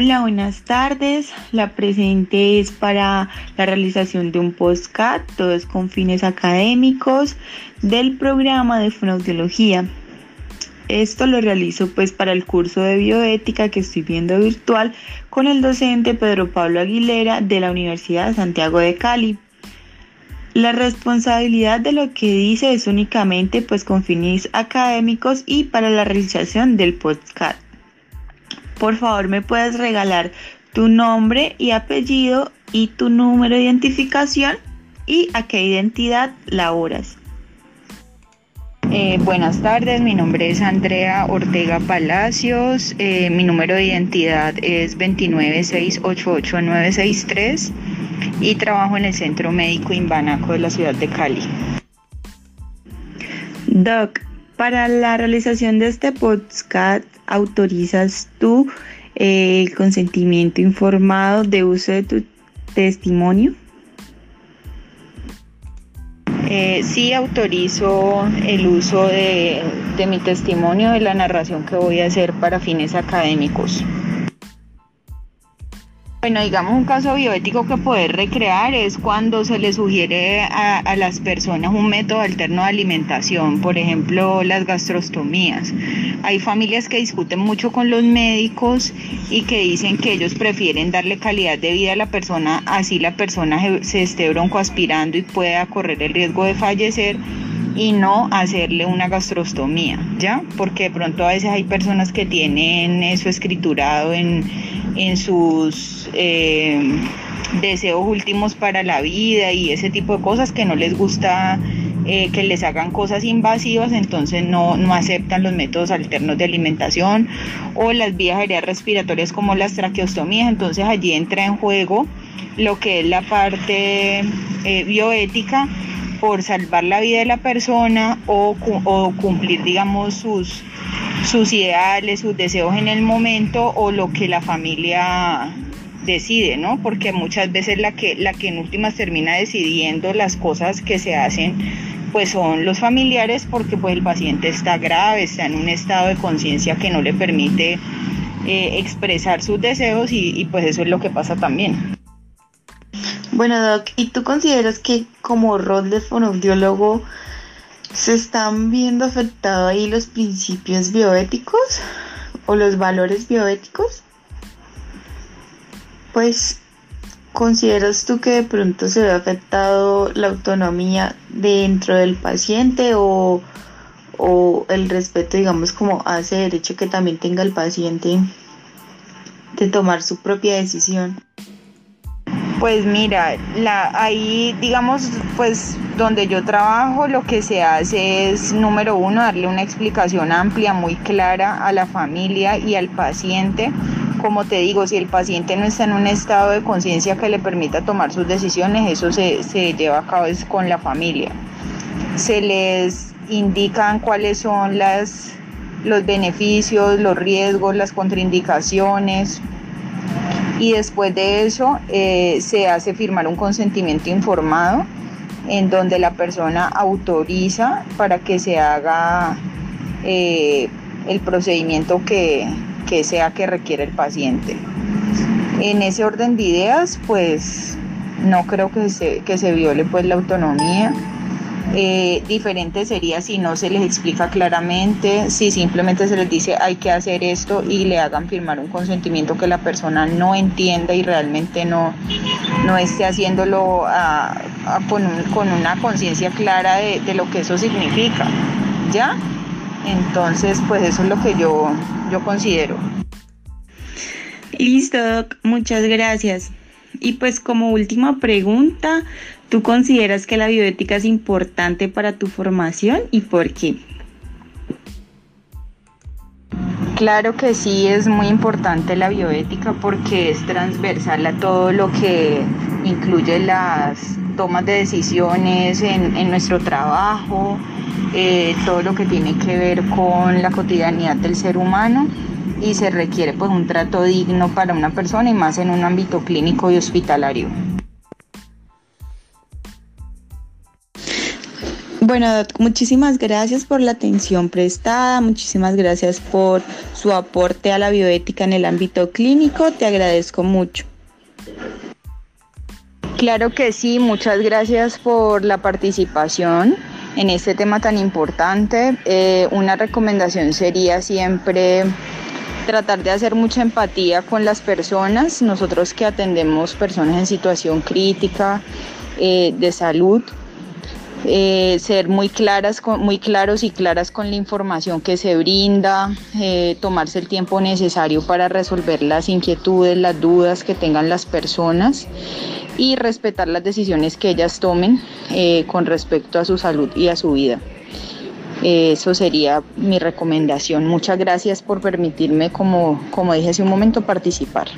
Hola, buenas tardes. La presente es para la realización de un postcat, todo es con fines académicos, del programa de fonoaudiología. Esto lo realizo pues para el curso de bioética que estoy viendo virtual con el docente Pedro Pablo Aguilera de la Universidad de Santiago de Cali. La responsabilidad de lo que dice es únicamente pues con fines académicos y para la realización del podcast. Por favor, me puedes regalar tu nombre y apellido y tu número de identificación y a qué identidad laboras. Eh, buenas tardes, mi nombre es Andrea Ortega Palacios, eh, mi número de identidad es 296888963 y trabajo en el Centro Médico Imbanaco de la ciudad de Cali. Doc, para la realización de este podcast, ¿autorizas tú eh, el consentimiento informado de uso de tu testimonio? Eh, sí autorizo el uso de, de mi testimonio, de la narración que voy a hacer para fines académicos. Bueno, digamos un caso bioético que poder recrear es cuando se le sugiere a, las personas un método alterno de alimentación, por ejemplo las gastrostomías. Hay familias que discuten mucho con los médicos y que dicen que ellos prefieren darle calidad de vida a la persona, así la persona se, se esté broncoaspirando y pueda correr el riesgo de fallecer y no hacerle una gastrostomía, ¿ya? Porque de pronto a veces hay personas que tienen eso escriturado en, en sus eh, deseos últimos para la vida y ese tipo de cosas que no les gusta eh, que les hagan cosas invasivas, entonces no, no aceptan los métodos alternos de alimentación o las vías aéreas respiratorias como las traqueostomías, entonces allí entra en juego lo que es la parte eh, bioética por salvar la vida de la persona o, o cumplir, digamos, sus, sus ideales, sus deseos en el momento o lo que la familia decide, ¿no? Porque muchas veces la que, la que en últimas termina decidiendo las cosas que se hacen, pues son los familiares porque pues el paciente está grave, está en un estado de conciencia que no le permite eh, expresar sus deseos y, pues eso es lo que pasa también. Bueno, Doc, ¿y tú consideras que como rol de fonoaudiólogo se están viendo afectados ahí los principios bioéticos o los valores bioéticos? Pues, ¿consideras tú que de pronto se ve afectado la autonomía dentro del paciente o, o el respeto, digamos, como a ese derecho que también tenga el paciente de tomar su propia decisión? Pues mira, la, ahí digamos, pues donde yo trabajo lo que se hace es, número uno, darle una explicación amplia, muy clara a la familia y al paciente. Como te digo, si el paciente no está en un estado de conciencia que le permita tomar sus decisiones, eso se, se lleva a cabo con la familia. Se les indican cuáles son las, los beneficios, los riesgos, las contraindicaciones, y después de eso eh, se hace firmar un consentimiento informado en donde la persona autoriza para que se haga eh, el procedimiento que, que sea que requiere el paciente. En ese orden de ideas, pues no creo que se, que se viole pues la autonomía. Eh, diferente sería si no se les explica claramente, si simplemente se les dice hay que hacer esto y le hagan firmar un consentimiento que la persona no entienda y realmente no, no esté haciéndolo con, con, una conciencia clara de, de, lo que eso significa. ¿Ya? Entonces, pues eso es lo que yo, yo considero. Listo, Doc. Muchas gracias. Y pues como última pregunta, ¿tú consideras que la bioética es importante para tu formación y por qué? Claro que sí, es muy importante la bioética porque es transversal a todo lo que incluye las tomas de decisiones en, en nuestro trabajo, eh, todo lo que tiene que ver con la cotidianidad del ser humano y se requiere pues un trato digno para una persona y más en un ámbito clínico y hospitalario. Bueno, muchísimas gracias por la atención prestada, muchísimas gracias por su aporte a la bioética en el ámbito clínico, te agradezco mucho. Claro que sí, muchas gracias por la participación en este tema tan importante. Eh, una recomendación sería siempre tratar de hacer mucha empatía con las personas, nosotros que atendemos personas en situación crítica eh, de salud, eh, ser muy claras, muy claros y claras con la información que se brinda, tomarse el tiempo necesario para resolver las inquietudes, las dudas que tengan las personas y respetar las decisiones que ellas tomen eh, con respecto a su salud y a su vida. Eso sería mi recomendación. Muchas gracias por permitirme, como, como dije hace un momento, participar.